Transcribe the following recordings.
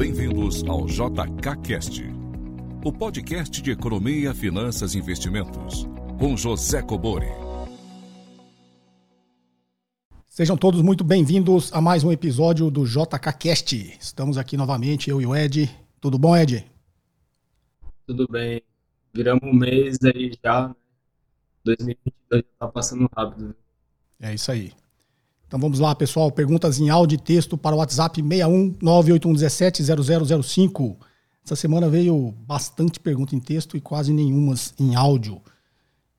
Bem-vindos ao JKCast, o podcast de economia, finanças e investimentos, com José Cobori. Sejam todos muito bem-vindos a mais um episódio do JKCast. Estamos aqui novamente, eu e o Ed. Tudo bom, Ed? Tudo bem. Viramos um mês aí já. 2022 tá passando rápido. É isso aí. Então vamos lá, pessoal. Perguntas em áudio e texto para o WhatsApp 61981170005. Essa semana veio bastante pergunta em texto e quase nenhumas em áudio.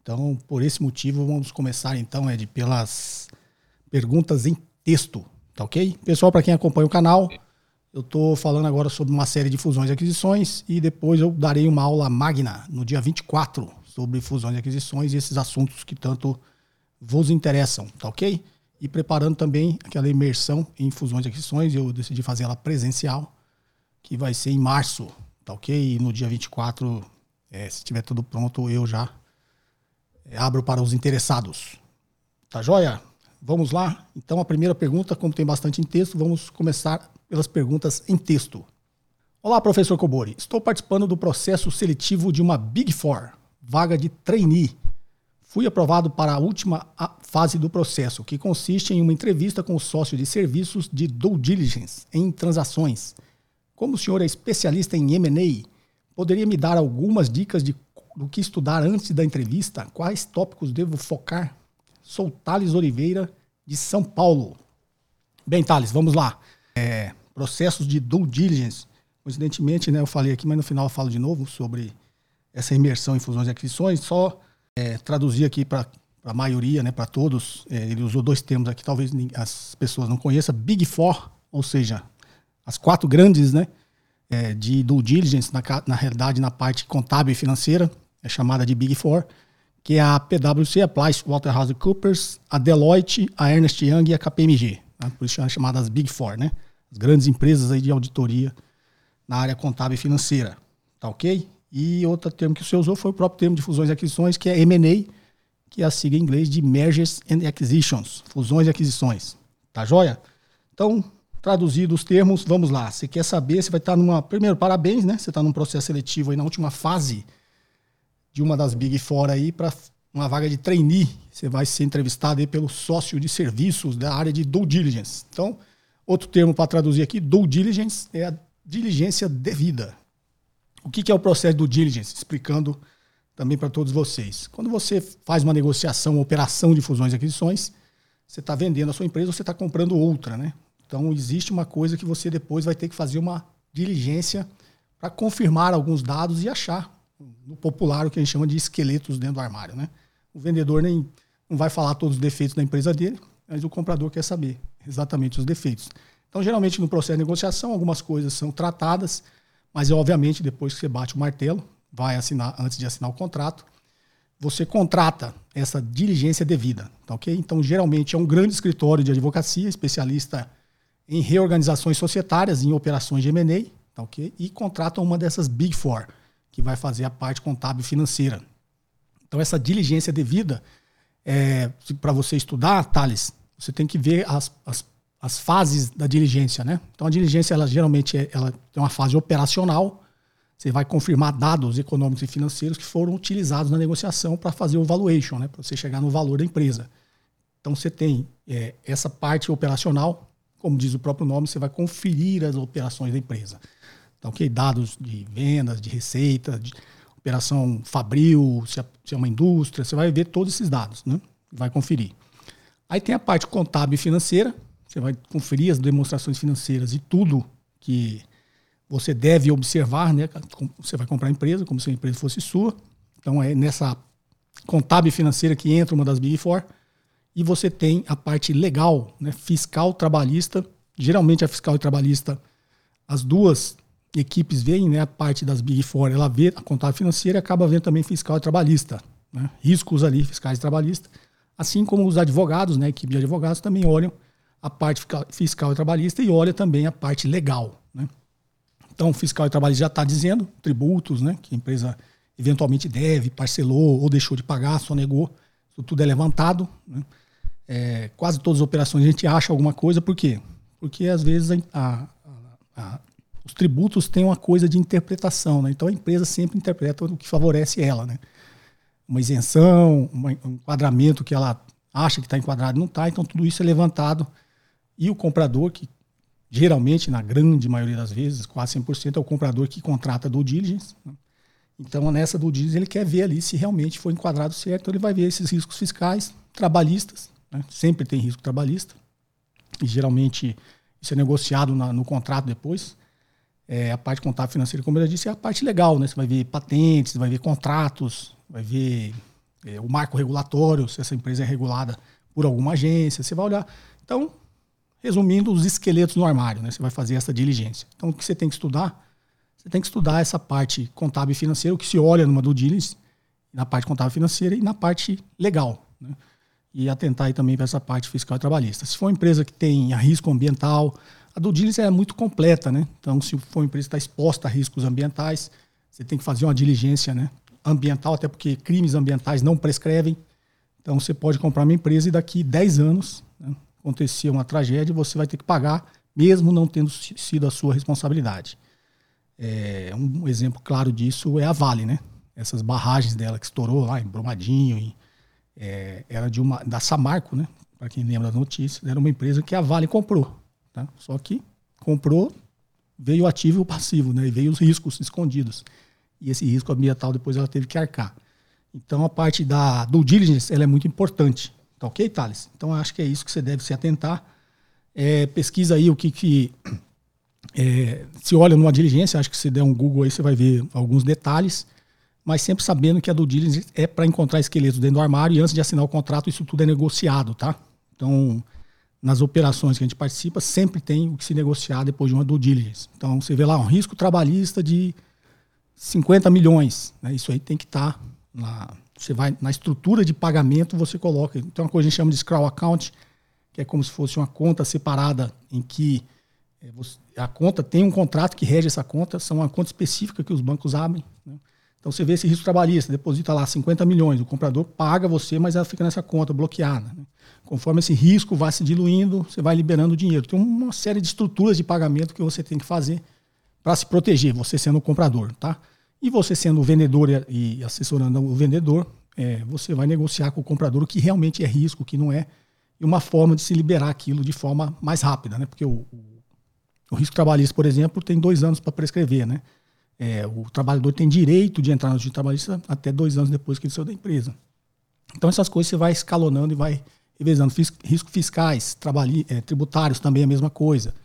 Então, por esse motivo, vamos começar então, Ed, pelas perguntas em texto, tá ok? Pessoal, para quem acompanha o canal, eu estou falando agora sobre uma série de fusões e aquisições e depois eu darei uma aula magna no dia 24 sobre fusões e aquisições e esses assuntos que tanto vos interessam, tá ok? E preparando também aquela imersão em fusões e aquisições. Eu decidi fazer ela presencial, que vai ser em março, tá ok? E no dia 24, é, se tiver tudo pronto, eu já é, abro para os interessados. Tá joia? Vamos lá? Então, a primeira pergunta, como tem bastante em texto, vamos começar pelas perguntas em texto. Olá, professor Kobori. Estou participando do processo seletivo de uma Big Four, vaga de trainee Fui aprovado para a última fase do processo, que consiste em uma entrevista com o sócio de serviços de due diligence em transações. Como o senhor é especialista em M&A, poderia me dar algumas dicas de, do que estudar antes da entrevista? Quais tópicos devo focar? Sou Thales Oliveira, de São Paulo. Bem, Thales, vamos lá. É, processos de due diligence. Coincidentemente, né, eu falei aqui, mas no final eu falo de novo sobre essa imersão em fusões e aquisições. Só é, traduzir aqui para a maioria, né, para todos, é, ele usou dois termos aqui, talvez as pessoas não conheçam, Big Four, ou seja, as quatro grandes né, é, de due diligence, na, na realidade na parte contábil e financeira, é chamada de Big Four, que é a PwC, a PricewaterhouseCoopers, a Deloitte, a Ernst Young e a KPMG. Né, por isso são chamadas Big Four, né? As grandes empresas aí de auditoria na área contábil e financeira. Tá ok? E outro termo que você usou foi o próprio termo de fusões e aquisições, que é M&A, que é a sigla em inglês de Mergers and Acquisitions, fusões e aquisições. Tá joia? Então, traduzido os termos, vamos lá. Você quer saber, você vai estar numa... Primeiro, parabéns, né? Você está num processo seletivo aí na última fase de uma das Big Four aí para uma vaga de trainee. Você vai ser entrevistado aí pelo sócio de serviços da área de due diligence. Então, outro termo para traduzir aqui, due diligence, é a diligência devida. O que é o processo do diligence? Explicando também para todos vocês. Quando você faz uma negociação, uma operação de fusões e aquisições, você está vendendo a sua empresa ou você está comprando outra, né? Então existe uma coisa que você depois vai ter que fazer uma diligência para confirmar alguns dados e achar no popular o que a gente chama de esqueletos dentro do armário, né? O vendedor nem não vai falar todos os defeitos da empresa dele, mas o comprador quer saber exatamente os defeitos. Então, geralmente no processo de negociação, algumas coisas são tratadas mas, obviamente, depois que você bate o martelo, vai assinar, antes de assinar o contrato, você contrata essa diligência devida, tá ok? Então, geralmente é um grande escritório de advocacia, especialista em reorganizações societárias, em operações de M&A, tá ok? E contrata uma dessas Big Four, que vai fazer a parte contábil financeira. Então, essa diligência devida, é, para você estudar, Thales, você tem que ver as, as as fases da diligência, né? Então a diligência, ela geralmente é, ela tem uma fase operacional. Você vai confirmar dados econômicos e financeiros que foram utilizados na negociação para fazer o valuation, né? Para você chegar no valor da empresa. Então você tem é, essa parte operacional, como diz o próprio nome, você vai conferir as operações da empresa. Então, ok, dados de vendas, de receita, de operação fabril, se é, é uma indústria, você vai ver todos esses dados, né? Vai conferir. Aí tem a parte contábil e financeira, você vai conferir as demonstrações financeiras e tudo que você deve observar, né? Você vai comprar a empresa como se a empresa fosse sua. Então é nessa contábil financeira que entra uma das Big Four. E você tem a parte legal, né? fiscal, trabalhista. Geralmente a fiscal e trabalhista, as duas equipes veem, né? A parte das Big Four, ela vê a contábil financeira e acaba vendo também fiscal e trabalhista. Né? Riscos ali, fiscais e trabalhistas. Assim como os advogados, né? A equipe de advogados também olham a parte fiscal e trabalhista e olha também a parte legal. Né? Então, fiscal e trabalhista já está dizendo tributos, né, que a empresa eventualmente deve, parcelou ou deixou de pagar, só negou. Isso tudo é levantado. Né? É, quase todas as operações a gente acha alguma coisa, por quê? Porque às vezes a, a, a os tributos têm uma coisa de interpretação, né? Então a empresa sempre interpreta o que favorece ela, né? Uma isenção, um enquadramento que ela acha que está enquadrado não está, então tudo isso é levantado e o comprador, que geralmente, na grande maioria das vezes, quase 100%, é o comprador que contrata do diligence. Né? Então, nessa do diligence, ele quer ver ali se realmente foi enquadrado certo, ele vai ver esses riscos fiscais, trabalhistas, né? sempre tem risco trabalhista, e geralmente isso é negociado na, no contrato depois. É, a parte contábil financeira, como eu já disse, é a parte legal, né? Você vai ver patentes, vai ver contratos, vai ver é, o marco regulatório, se essa empresa é regulada por alguma agência, você vai olhar. Então, resumindo, os esqueletos no armário, né? Você vai fazer essa diligência. Então, o que você tem que estudar? Você tem que estudar essa parte contábil e financeira, o que se olha numa due diligence, na parte contábil e financeira e na parte legal, né? E atentar aí também para essa parte fiscal e trabalhista. Se for uma empresa que tem risco ambiental, a due diligence é muito completa, né? Então, se for uma empresa que está exposta a riscos ambientais, você tem que fazer uma diligência, né? Ambiental, até porque crimes ambientais não prescrevem. Então, você pode comprar uma empresa e daqui 10 anos acontecer uma tragédia, você vai ter que pagar, mesmo não tendo sido a sua responsabilidade. É, um exemplo claro disso é a Vale, né? Essas barragens dela que estourou lá em Brumadinho, em, é, era de uma da Samarco, né? Para quem lembra das notícias, era uma empresa que a Vale comprou, tá? Só que comprou, veio o ativo e o passivo, né? E veio os riscos escondidos. E esse risco ambiental depois ela teve que arcar. Então a parte da do diligence ela é muito importante. Tá ok, Thales? Então acho que é isso que você deve se atentar. É, pesquisa aí o que, que é, se olha numa diligência, acho que se der um Google aí você vai ver alguns detalhes, mas sempre sabendo que a do diligence é para encontrar esqueletos dentro do armário e antes de assinar o contrato isso tudo é negociado, tá? Então, nas operações que a gente participa, sempre tem o que se negociar depois de uma due diligence. Então, você vê lá um risco trabalhista de 50 milhões, né? isso aí tem que estar tá você vai na estrutura de pagamento, você coloca. Então, uma coisa que a gente chama de scroll account, que é como se fosse uma conta separada em que é, a conta tem um contrato que rege essa conta, são uma conta específica que os bancos abrem. Né? Então, você vê esse risco trabalhista, deposita lá 50 milhões, o comprador paga você, mas ela fica nessa conta bloqueada. Né? Conforme esse risco vai se diluindo, você vai liberando dinheiro. Tem uma série de estruturas de pagamento que você tem que fazer para se proteger, você sendo o comprador, tá? E você sendo vendedor e assessorando o vendedor, é, você vai negociar com o comprador o que realmente é risco, o que não é, e uma forma de se liberar aquilo de forma mais rápida, né? Porque o, o, risco trabalhista, por exemplo, tem dois anos para prescrever, né? É, o trabalhador tem direito de entrar no justiça trabalhista até dois anos depois que ele saiu da empresa. Então essas coisas você vai escalonando e vai revezando. Fis, riscos fiscais, é, tributários também é a mesma coisa.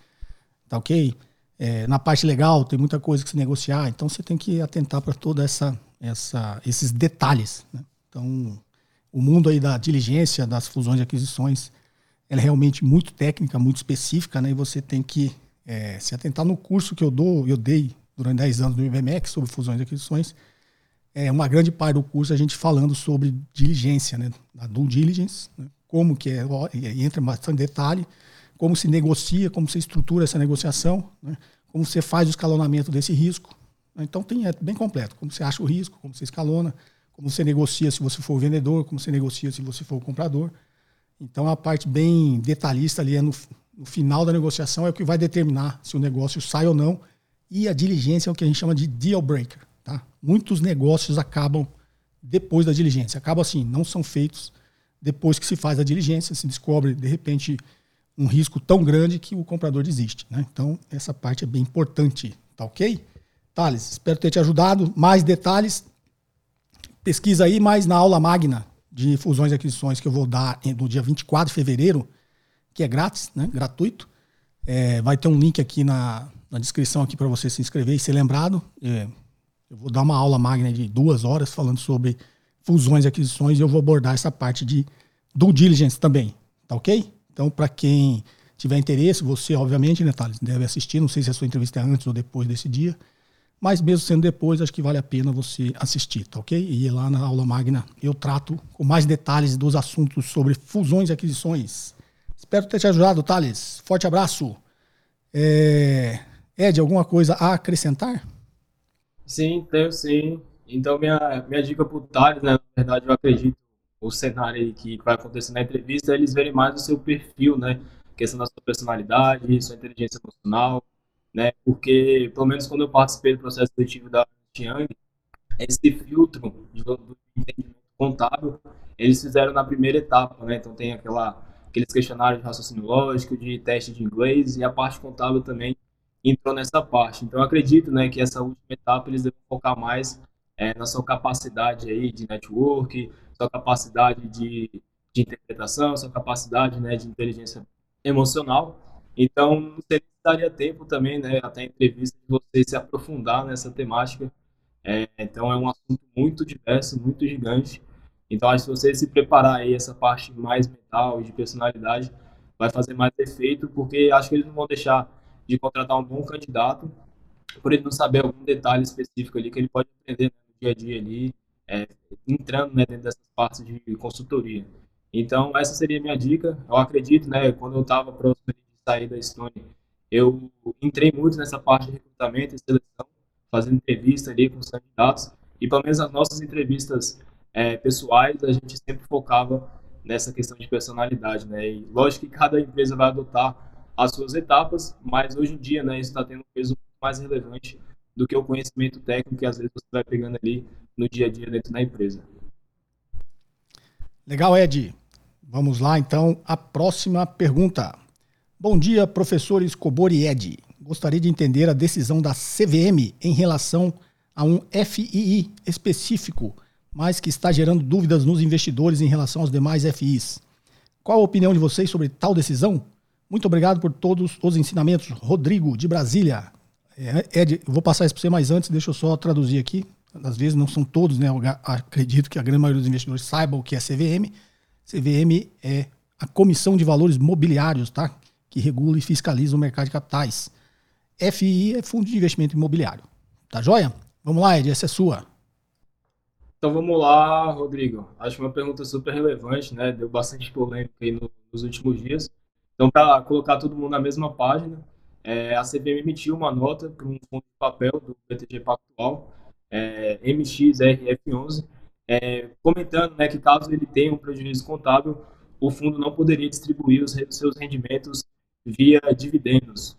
Tá ok? É, na parte legal tem muita coisa que se negociar, então você tem que atentar para toda essa, essa, esses detalhes. Né? Então, o mundo aí da diligência, das fusões e aquisições, ela é realmente muito técnica, muito específica, né? E você tem que é, se atentar no curso que eu dou, eu dei durante 10 anos no IBMEC sobre fusões e aquisições. É uma grande parte do curso a gente falando sobre diligência, né? A due diligence, né? como que é, entra bastante detalhe, como se negocia, como se estrutura essa negociação, né? Como você faz o escalonamento desse risco. Então tem, é bem completo, como você acha o risco, como você escalona, como você negocia se você for o vendedor, como você negocia se você for o comprador. Então a parte bem detalhista ali é no, no final da negociação é o que vai determinar se o negócio sai ou não. E a diligência é o que a gente chama de deal breaker. Tá? Muitos negócios acabam depois da diligência. Acabam assim, não são feitos depois que se faz a diligência, se descobre de repente um risco tão grande que o comprador desiste. Né? Então, essa parte é bem importante, tá ok? Thales, espero ter te ajudado. Mais detalhes, pesquisa aí, mas na aula magna de fusões e aquisições que eu vou dar no dia 24 de fevereiro, que é grátis, né? gratuito. É, vai ter um link aqui na, na descrição aqui para você se inscrever e ser lembrado. É, eu vou dar uma aula magna de duas horas falando sobre fusões e aquisições e eu vou abordar essa parte de due diligence também, tá ok? Então, para quem tiver interesse, você, obviamente, né, Thales, deve assistir. Não sei se a sua entrevista é antes ou depois desse dia. Mas mesmo sendo depois, acho que vale a pena você assistir, tá ok? E lá na aula magna eu trato com mais detalhes dos assuntos sobre fusões e aquisições. Espero ter te ajudado, Thales. Forte abraço. É... Ed, alguma coisa a acrescentar? Sim, tenho sim. Então, minha, minha dica para o Thales, né, na verdade, eu acredito o cenário que vai acontecer na entrevista, eles verem mais o seu perfil, né? Questão da sua personalidade, sua inteligência emocional, né? Porque, pelo menos quando eu participei do processo seletivo da Young, esse filtro do entendimento contábil, eles fizeram na primeira etapa, né? Então tem aquela, aqueles questionários de raciocínio lógico, de teste de inglês, e a parte contábil também entrou nessa parte. Então acredito, né, que essa última etapa eles devem focar mais é, na sua capacidade aí de network, sua capacidade de, de interpretação, sua capacidade, né, de inteligência emocional. Então, não sei se daria tempo também, né, até a entrevista, de você se aprofundar nessa temática. É, então, é um assunto muito diverso, muito gigante. Então, acho que você se preparar aí essa parte mais mental e de personalidade vai fazer mais efeito, porque acho que eles não vão deixar de contratar um bom candidato por ele não saber algum detalhe específico ali que ele pode aprender no dia a dia ali, é, entrando né, dentro dessas partes de consultoria. Então, essa seria a minha dica. Eu acredito, né, quando eu estava próximo de sair da Estônia, eu entrei muito nessa parte de recrutamento e seleção, fazendo entrevista ali com os candidatos, e pelo menos as nossas entrevistas é, pessoais, a gente sempre focava nessa questão de personalidade, né? E lógico que cada empresa vai adotar as suas etapas, mas hoje em dia, né, isso está tendo um peso mais relevante do que o conhecimento técnico que às vezes você vai pegando ali no dia a dia dentro da empresa. Legal, Ed. Vamos lá, então, a próxima pergunta. Bom dia, professor Escobor e Ed. Gostaria de entender a decisão da CVM em relação a um FII específico mas que está gerando dúvidas nos investidores em relação aos demais FIs. Qual a opinião de vocês sobre tal decisão? Muito obrigado por todos os ensinamentos. Rodrigo, de Brasília. É, Ed, eu vou passar isso para você, mas antes deixa eu só traduzir aqui. Às vezes não são todos, né? Eu acredito que a grande maioria dos investidores saibam o que é CVM. CVM é a Comissão de Valores Mobiliários, tá? Que regula e fiscaliza o mercado de capitais. FI é Fundo de Investimento Imobiliário. Tá joia? Vamos lá, Ed, essa é sua. Então vamos lá, Rodrigo. Acho uma pergunta super relevante, né? Deu bastante polêmica aí no, nos últimos dias. Então, para colocar todo mundo na mesma página, é, a CVM emitiu uma nota para um fundo de papel do BTG Pactual, é, MXRF11, é, comentando né, que caso ele tenha um prejuízo contábil, o fundo não poderia distribuir os seus rendimentos via dividendos.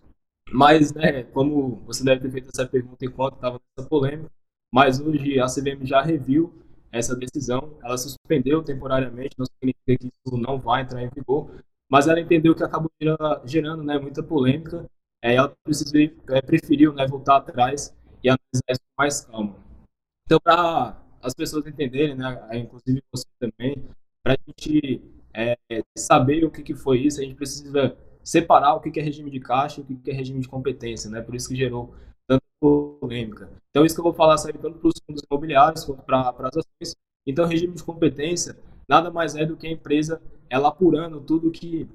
Mas, né, como você deve ter feito essa pergunta enquanto estava nessa polêmica, mas hoje a CVM já reviu essa decisão, ela suspendeu temporariamente, não significa que isso não vai entrar em vigor, mas ela entendeu que acabou gerando né, muita polêmica, é, ela é, preferiu né, voltar atrás e analisar isso com mais calma. Então, para as pessoas entenderem, né, inclusive você também, para a gente é, saber o que, que foi isso, a gente precisa separar o que, que é regime de caixa e o que, que é regime de competência, né? Por isso que gerou tanta polêmica. Então, isso que eu vou falar serve tanto para os fundos imobiliários quanto para as ações. Então, regime de competência nada mais é do que a empresa ela apurando tudo que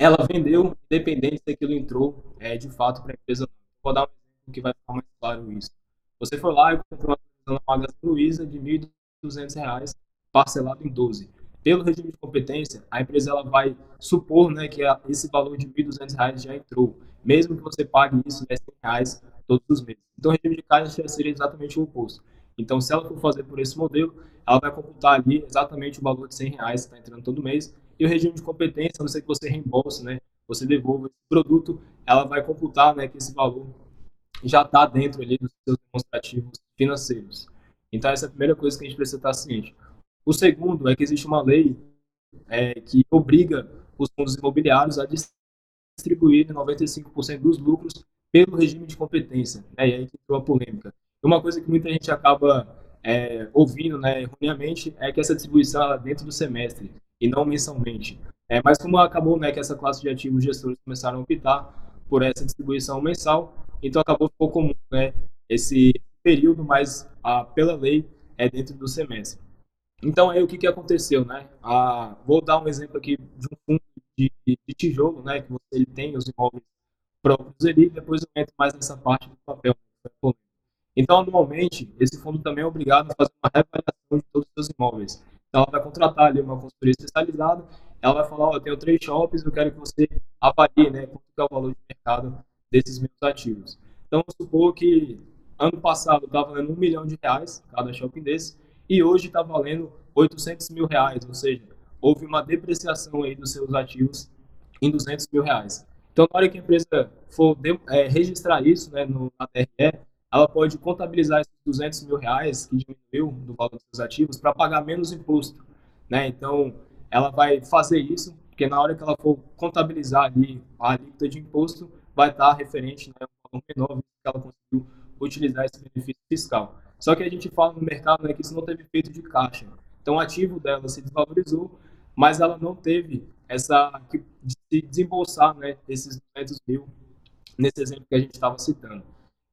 ela vendeu, independente se aquilo entrou é, de fato para a empresa. Vou dar um exemplo que vai ficar mais claro isso. Você foi lá e comprou uma na Magazine Luiza de R$ 1.200, parcelado em 12. Pelo regime de competência, a empresa ela vai supor né, que esse valor de R$ 1.200 já entrou, mesmo que você pague isso né, R$ 100 todos os meses. Então, o regime de caixa seria exatamente o oposto. Então, se ela for fazer por esse modelo, ela vai computar ali exatamente o valor de 100 reais que está entrando todo mês. E o regime de competência, a não ser que você reembolse, né, você devolva esse produto, ela vai computar né, que esse valor já está dentro ali dos seus demonstrativos financeiros. Então, essa é a primeira coisa que a gente precisa estar ciente. O segundo é que existe uma lei é, que obriga os fundos imobiliários a distribuir 95% dos lucros pelo regime de competência. Né? E aí que entrou a polêmica. Uma coisa que muita gente acaba é, ouvindo né, erroneamente é que essa distribuição é dentro do semestre e não mensalmente. É, mas como acabou né, que essa classe de ativos gestores começaram a optar por essa distribuição mensal, então acabou ficou comum né, esse período, mas a, pela lei é dentro do semestre. Então aí o que, que aconteceu, né? Vou dar um exemplo aqui de um fundo de, de tijolo, né? Que você ele tem os imóveis próprios ali, depois eu entro mais nessa parte do papel. Então, anualmente, esse fundo também é obrigado a fazer uma reavaliação de todos os seus imóveis. Então, ela vai contratar ali uma consultoria especializada, ela vai falar, ó, eu tenho três shoppings, eu quero que você avalie, né, quanto é o valor de mercado desses meus ativos. Então, vamos supor que ano passado estava valendo um milhão de reais cada shopping desse, e hoje está valendo 800 mil reais, ou seja, houve uma depreciação aí dos seus ativos em 200 mil reais. Então, na hora que a empresa for é, registrar isso né, no, na TRE, ela pode contabilizar esses 200 mil reais que diminuiu do valor dos seus ativos para pagar menos imposto. Né? Então, ela vai fazer isso, porque na hora que ela for contabilizar ali a alíquota de imposto, vai estar referente né, um valor menor que ela conseguiu utilizar esse benefício fiscal. Só que a gente fala no mercado né, que isso não teve efeito de caixa. Então, o ativo dela se desvalorizou, mas ela não teve essa de se desembolsar né, esses 200 mil nesse exemplo que a gente estava citando.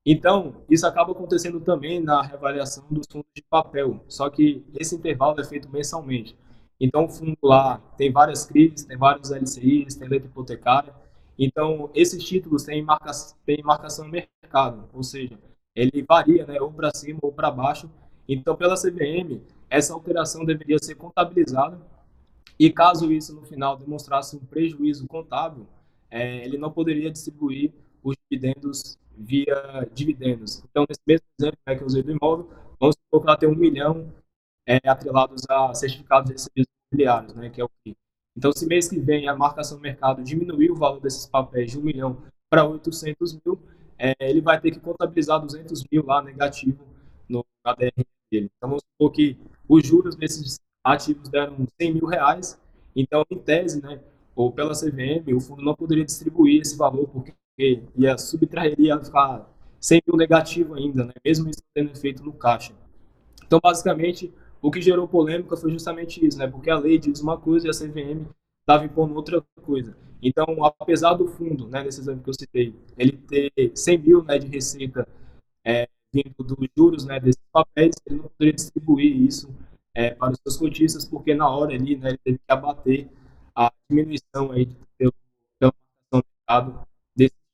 Então, isso acaba acontecendo também na reavaliação dos fundos de papel, só que esse intervalo é feito mensalmente. Então, o fundo lá tem várias crises, tem vários LCIs, tem letra hipotecária. Então, esses títulos têm, têm marcação no mercado, ou seja, ele varia né, ou para cima ou para baixo. Então, pela CVM, essa alteração deveria ser contabilizada e caso isso no final demonstrasse um prejuízo contábil, é, ele não poderia distribuir os dividendos via dividendos. Então, nesse mesmo exemplo né, que eu usei do imóvel, vamos supor que ela tem um milhão é, atrelados a certificados de serviços imobiliários, né, que é o que. Então, se mês que vem a marcação do mercado diminuir o valor desses papéis de um milhão para 800 mil, é, ele vai ter que contabilizar 200 mil lá negativo no ADR dele. Então, vamos supor que os juros desses ativos deram 100 mil reais, então, em tese, né, ou pela CVM, o fundo não poderia distribuir esse valor porque ia subtrair, ia ficar 100 mil negativo ainda, né? mesmo isso tendo efeito no caixa. Então, basicamente, o que gerou polêmica foi justamente isso, né? porque a lei diz uma coisa e a CVM estava impondo outra coisa. Então, apesar do fundo, né, nesse exemplo que eu citei, ele ter 100 mil né, de receita é, vindo dos juros né, desses papéis, ele não poderia distribuir isso é, para os seus cotistas, porque na hora ali né, ele teve que abater a diminuição aí pelo, do mercado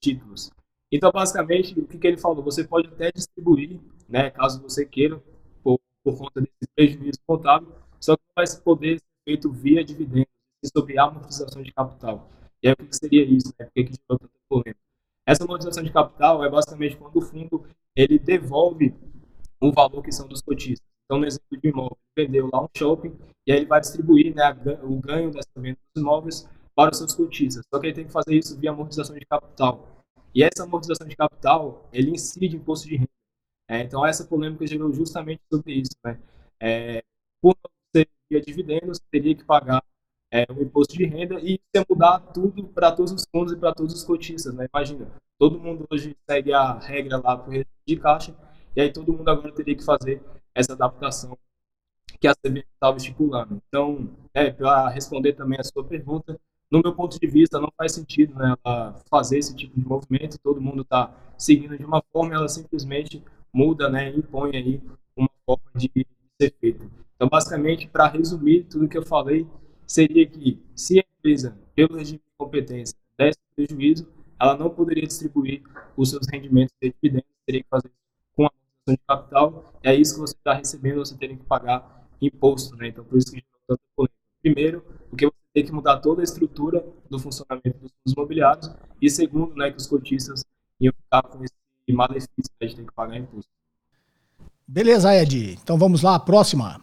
títulos. Então, basicamente, o que, que ele falou? Você pode até distribuir, né, caso você queira, por, por conta desse prejuízo contábil, só que vai poder ser feito via dividendos, sobre amortização de capital. E aí, o que seria isso? Né? Por que, que gerou tanta? Essa amortização de capital é basicamente quando o fundo ele devolve o valor que são dos cotistas. Então, no exemplo de imóvel, vendeu lá um shopping e aí ele vai distribuir né, o ganho dessa venda dos imóveis para os seus cotistas. Só que ele tem que fazer isso via amortização de capital. E essa amortização de capital, ele incide imposto de renda. É, então, essa polêmica gerou justamente sobre isso. Né? É, por ser via dividendos, teria que pagar é, o imposto de renda e ia mudar tudo para todos os fundos e para todos os cotistas. Né? Imagina, todo mundo hoje segue a regra lá para o de caixa, e aí todo mundo agora teria que fazer essa adaptação que a CVM estava estipulando. Então, é, para responder também a sua pergunta, no meu ponto de vista, não faz sentido né, ela fazer esse tipo de movimento, todo mundo está seguindo de uma forma, ela simplesmente muda, né, impõe aí uma forma de ser feito. Então, basicamente, para resumir tudo que eu falei, seria que se a empresa, pelo regime de competência, desse prejuízo, ela não poderia distribuir os seus rendimentos de dividendos, teria que fazer com a de capital, é isso que você está recebendo, você teria que pagar imposto, né? Então, por isso que gerou tanta polêmica. Primeiro, porque você tem que mudar toda a estrutura do funcionamento dos fundos imobiliários. E segundo, né, que os cotistas iam ficar com esse malefício né, de ter que pagar imposto. Beleza, Ed. Então vamos lá, próxima.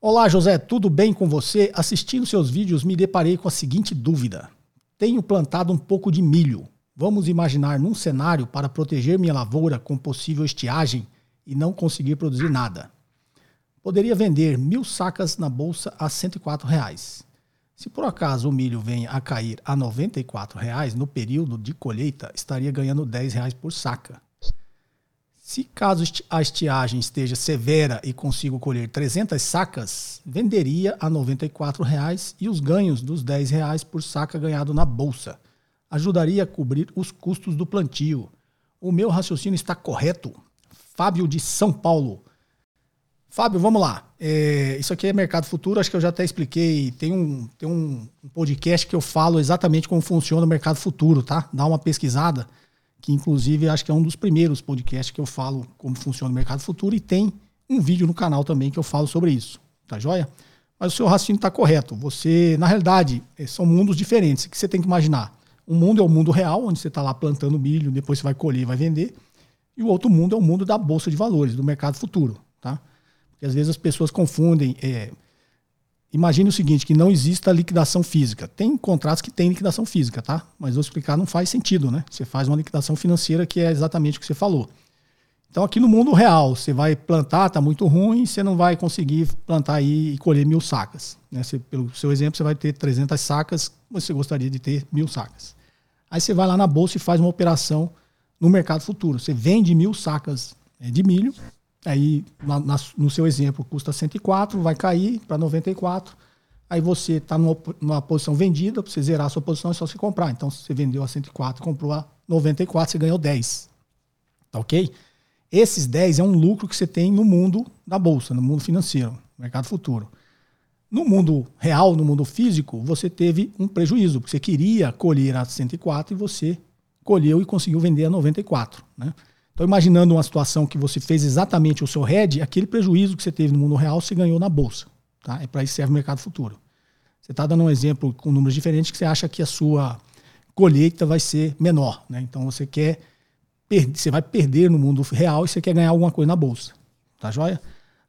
Olá, José, tudo bem com você? Assistindo seus vídeos, me deparei com a seguinte dúvida. Tenho plantado um pouco de milho. Vamos imaginar num cenário para proteger minha lavoura com possível estiagem e não conseguir produzir nada. Poderia vender mil sacas na bolsa a 104 reais. Se por acaso o milho venha a cair a 94 reais, no período de colheita estaria ganhando 10 reais por saca. Se caso a estiagem esteja severa e consigo colher 300 sacas, venderia a 94 reais e os ganhos dos 10 reais por saca ganhado na bolsa. Ajudaria a cobrir os custos do plantio. O meu raciocínio está correto? Fábio de São Paulo. Fábio, vamos lá. É, isso aqui é mercado futuro, acho que eu já até expliquei. Tem um, tem um podcast que eu falo exatamente como funciona o mercado futuro, tá? Dá uma pesquisada, que inclusive acho que é um dos primeiros podcasts que eu falo como funciona o mercado futuro e tem um vídeo no canal também que eu falo sobre isso, tá joia? Mas o seu raciocínio está correto. Você, na realidade, é, são mundos diferentes. Que você tem que imaginar? Um mundo é o mundo real, onde você está lá plantando milho, depois você vai colher e vai vender. E o outro mundo é o mundo da bolsa de valores, do mercado futuro, tá? Às vezes as pessoas confundem é, imagine o seguinte, que não exista liquidação física. Tem contratos que tem liquidação física, tá? Mas vou explicar, não faz sentido, né? Você faz uma liquidação financeira que é exatamente o que você falou. Então aqui no mundo real, você vai plantar, tá muito ruim, você não vai conseguir plantar aí e colher mil sacas. Né? Você, pelo seu exemplo, você vai ter 300 sacas, você gostaria de ter mil sacas. Aí você vai lá na bolsa e faz uma operação no mercado futuro. Você vende mil sacas é, de milho, aí na, na, no seu exemplo custa 104, vai cair para 94, aí você está numa, numa, posição vendida, para você zerar a sua posição é só se comprar. Então, se você vendeu a 104, comprou a 94, você ganhou 10. Tá ok? Esses 10 é um lucro que você tem no mundo da bolsa, no mundo financeiro, no mercado futuro. No mundo real, no mundo físico, você teve um prejuízo, porque você queria colher a 104 e você colheu e conseguiu vender a 94. Né? Então, imaginando uma situação que você fez exatamente o seu head, aquele prejuízo que você teve no mundo real, você ganhou na bolsa. Tá? É para isso que serve o mercado futuro. Você está dando um exemplo com números diferentes que você acha que a sua colheita vai ser menor. Né? Então, você quer você vai perder no mundo real e você quer ganhar alguma coisa na bolsa. Tá joia?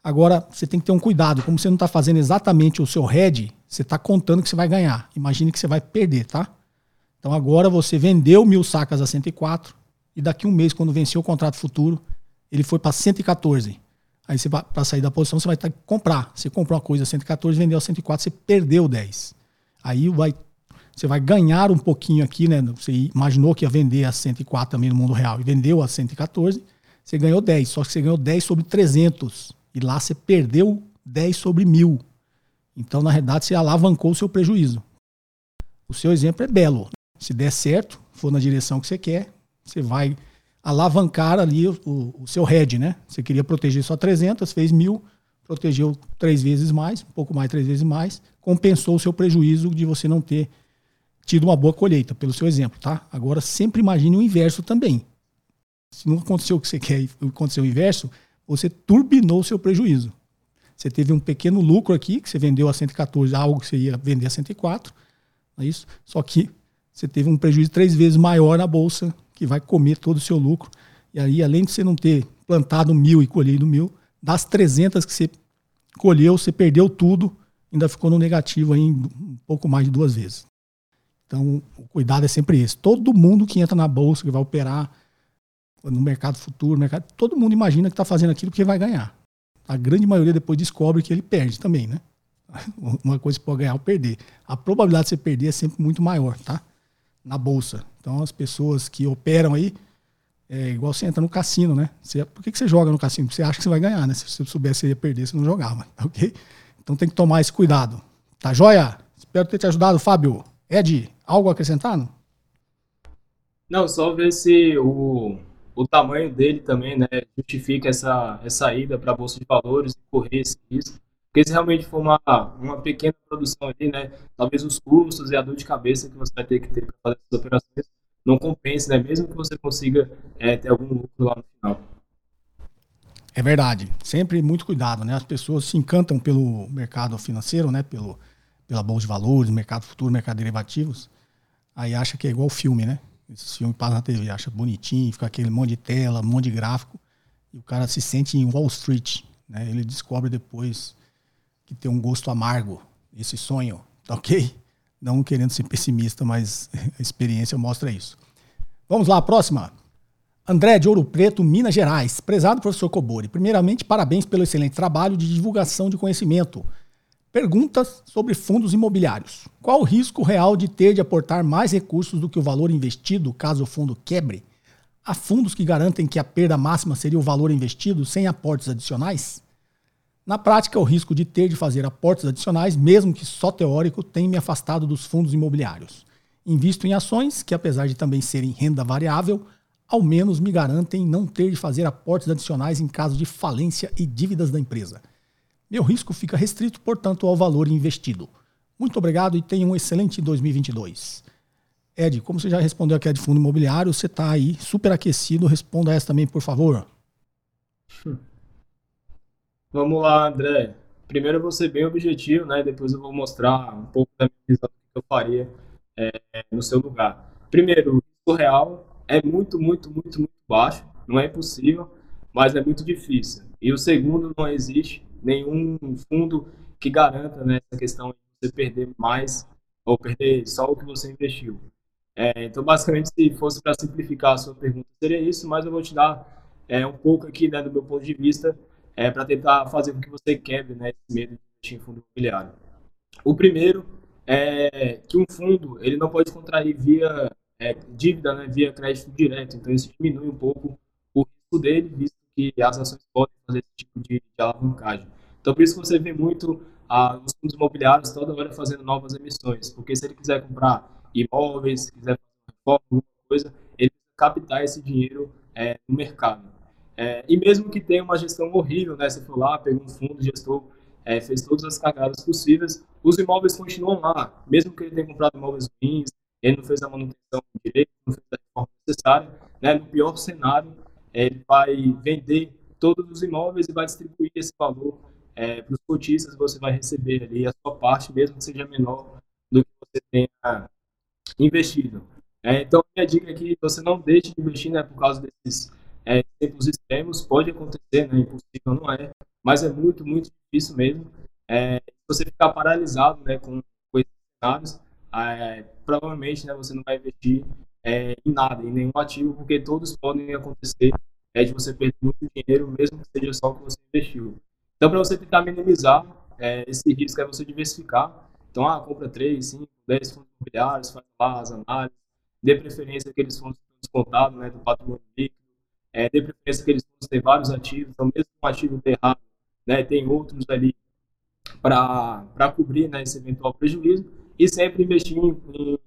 Agora, você tem que ter um cuidado. Como você não está fazendo exatamente o seu head, você está contando que você vai ganhar. Imagine que você vai perder, tá? Então agora você vendeu mil sacas a 104 e daqui um mês, quando venceu o contrato futuro, ele foi para 114. Aí você para sair da posição, você vai ter que comprar. Você comprou uma coisa a 114, vendeu a 104, você perdeu 10. Aí vai você vai ganhar um pouquinho aqui, né? Você imaginou que ia vender a 104 também no mundo real e vendeu a 114, você ganhou 10, só que você ganhou 10 sobre 300 e lá você perdeu 10 sobre 1000. Então, na realidade, você alavancou o seu prejuízo. O seu exemplo é belo. Se der certo, for na direção que você quer, você vai alavancar ali o, o, seu head, né? Você queria proteger só 300, fez 1000, protegeu três vezes mais, um pouco mais, três vezes mais, compensou o seu prejuízo de você não ter tido uma boa colheita, pelo seu exemplo, tá? Agora sempre imagine o inverso também. Se não aconteceu o que você quer e aconteceu o inverso, você turbinou o seu prejuízo. Você teve um pequeno lucro aqui, que você vendeu a 114, algo que você ia vender a 104, não é isso? Só que você teve um prejuízo três vezes maior na bolsa, que vai comer todo o seu lucro. E aí, além de você não ter plantado mil e colhido mil, das 300 que você colheu, você perdeu tudo, ainda ficou no negativo aí um pouco mais de duas vezes. Então, o cuidado é sempre esse. Todo mundo que entra na bolsa, que vai operar no mercado futuro, mercado, todo mundo imagina que está fazendo aquilo porque vai ganhar. A grande maioria depois descobre que ele perde também, né? Uma coisa que pode ganhar ou perder. A probabilidade de você perder é sempre muito maior, tá? Na bolsa. Então, as pessoas que operam aí, é igual você entra no cassino, né? Você, por que, que você joga no cassino? Você acha que você vai ganhar, né? Se você soubesse ia perder, você não jogava, ok? Então tem que tomar esse cuidado. Tá joia? Espero ter te ajudado, Fábio. Ed, algo a acrescentar? Não? não, só ver se o, o tamanho dele também né, justifica essa, essa ida para a Bolsa de Valores e correr esse risco. Porque se realmente for uma, uma pequena produção ali, né, talvez os custos e a dor de cabeça que você vai ter que ter para fazer essas operações não compense, né, mesmo que você consiga é, ter algum lucro lá no final. É verdade. Sempre muito cuidado, né? As pessoas se encantam pelo mercado financeiro, né? Pelo, pela bolsa de valores, mercado futuro, mercado de derivativos, aí acha que é igual filme, né? Esse filme passa na TV, acha bonitinho, fica aquele monte de tela, um monte de gráfico, e o cara se sente em Wall Street, né? Ele descobre depois que tem um gosto amargo, esse sonho, tá ok? Não querendo ser pessimista, mas a experiência mostra isso. Vamos lá, próxima. André de Ouro Preto, Minas Gerais. Prezado professor Cobori, primeiramente, parabéns pelo excelente trabalho de divulgação de conhecimento. Perguntas sobre fundos imobiliários. Qual o risco real de ter de aportar mais recursos do que o valor investido caso o fundo quebre? Há fundos que garantem que a perda máxima seria o valor investido sem aportes adicionais? Na prática, o risco de ter de fazer aportes adicionais, mesmo que só teórico, tem me afastado dos fundos imobiliários. Invisto em ações que, apesar de também serem renda variável, ao menos me garantem não ter de fazer aportes adicionais em caso de falência e dívidas da empresa. Meu risco fica restrito, portanto, ao valor investido. Muito obrigado e tenha um excelente 2022. Ed, como você já respondeu aqui a de fundo imobiliário, você está aí super aquecido. Responda essa também, por favor. Vamos lá, André. Primeiro eu vou ser bem objetivo, né? Depois eu vou mostrar um pouco da minha visão que eu faria é, no seu lugar. Primeiro, o real é muito, muito, muito, muito baixo. Não é impossível, mas é muito difícil. E o segundo, não existe nenhum fundo que garanta né, essa questão de você perder mais ou perder só o que você investiu. É, então, basicamente, se fosse para simplificar a sua pergunta, seria isso, mas eu vou te dar é, um pouco aqui né, do meu ponto de vista é, para tentar fazer com que você quebre né, esse medo de investir em fundo imobiliário. O primeiro é que um fundo ele não pode contrair via é, dívida, né, via crédito direto, então isso diminui um pouco o risco dele, visto que as ações podem fazer esse tipo de, de alavancagem. Então, por isso que você vê muito ah, os fundos imobiliários toda hora fazendo novas emissões, porque se ele quiser comprar imóveis, quiser fazer alguma coisa, ele captar esse dinheiro é, no mercado. É, e mesmo que tenha uma gestão horrível, né, você for lá, pegou um fundo, gestor, é, fez todas as cagadas possíveis, os imóveis continuam lá, mesmo que ele tenha comprado imóveis ruins, ele não fez a manutenção direito, não fez a reforma necessária, né, no pior cenário, ele vai vender todos os imóveis e vai distribuir esse valor é, para os cotistas, você vai receber ali a sua parte, mesmo que seja menor do que você tenha investido. É, então, minha dica é que você não deixe de investir né, por causa desses é, tempos extremos. Pode acontecer, né, impossível não é, mas é muito, muito difícil mesmo. É, você ficar paralisado né, com, com esses cenários, é, provavelmente né, você não vai investir é, em nada, em nenhum ativo, porque todos podem acontecer é de você perder muito dinheiro, mesmo que seja só o que você investiu. Então, para você tentar minimizar é, esse risco, é você diversificar. Então, ah, compra 3, 5, 10 fundos imobiliários, faz lá as análises, dê preferência àqueles fundos descontados né, do patrimônio líquido, é, dê preferência àqueles fundos que têm vários ativos, então, mesmo um ativo ter errado, né, tem outros ali para cobrir né, esse eventual prejuízo, e sempre investir em,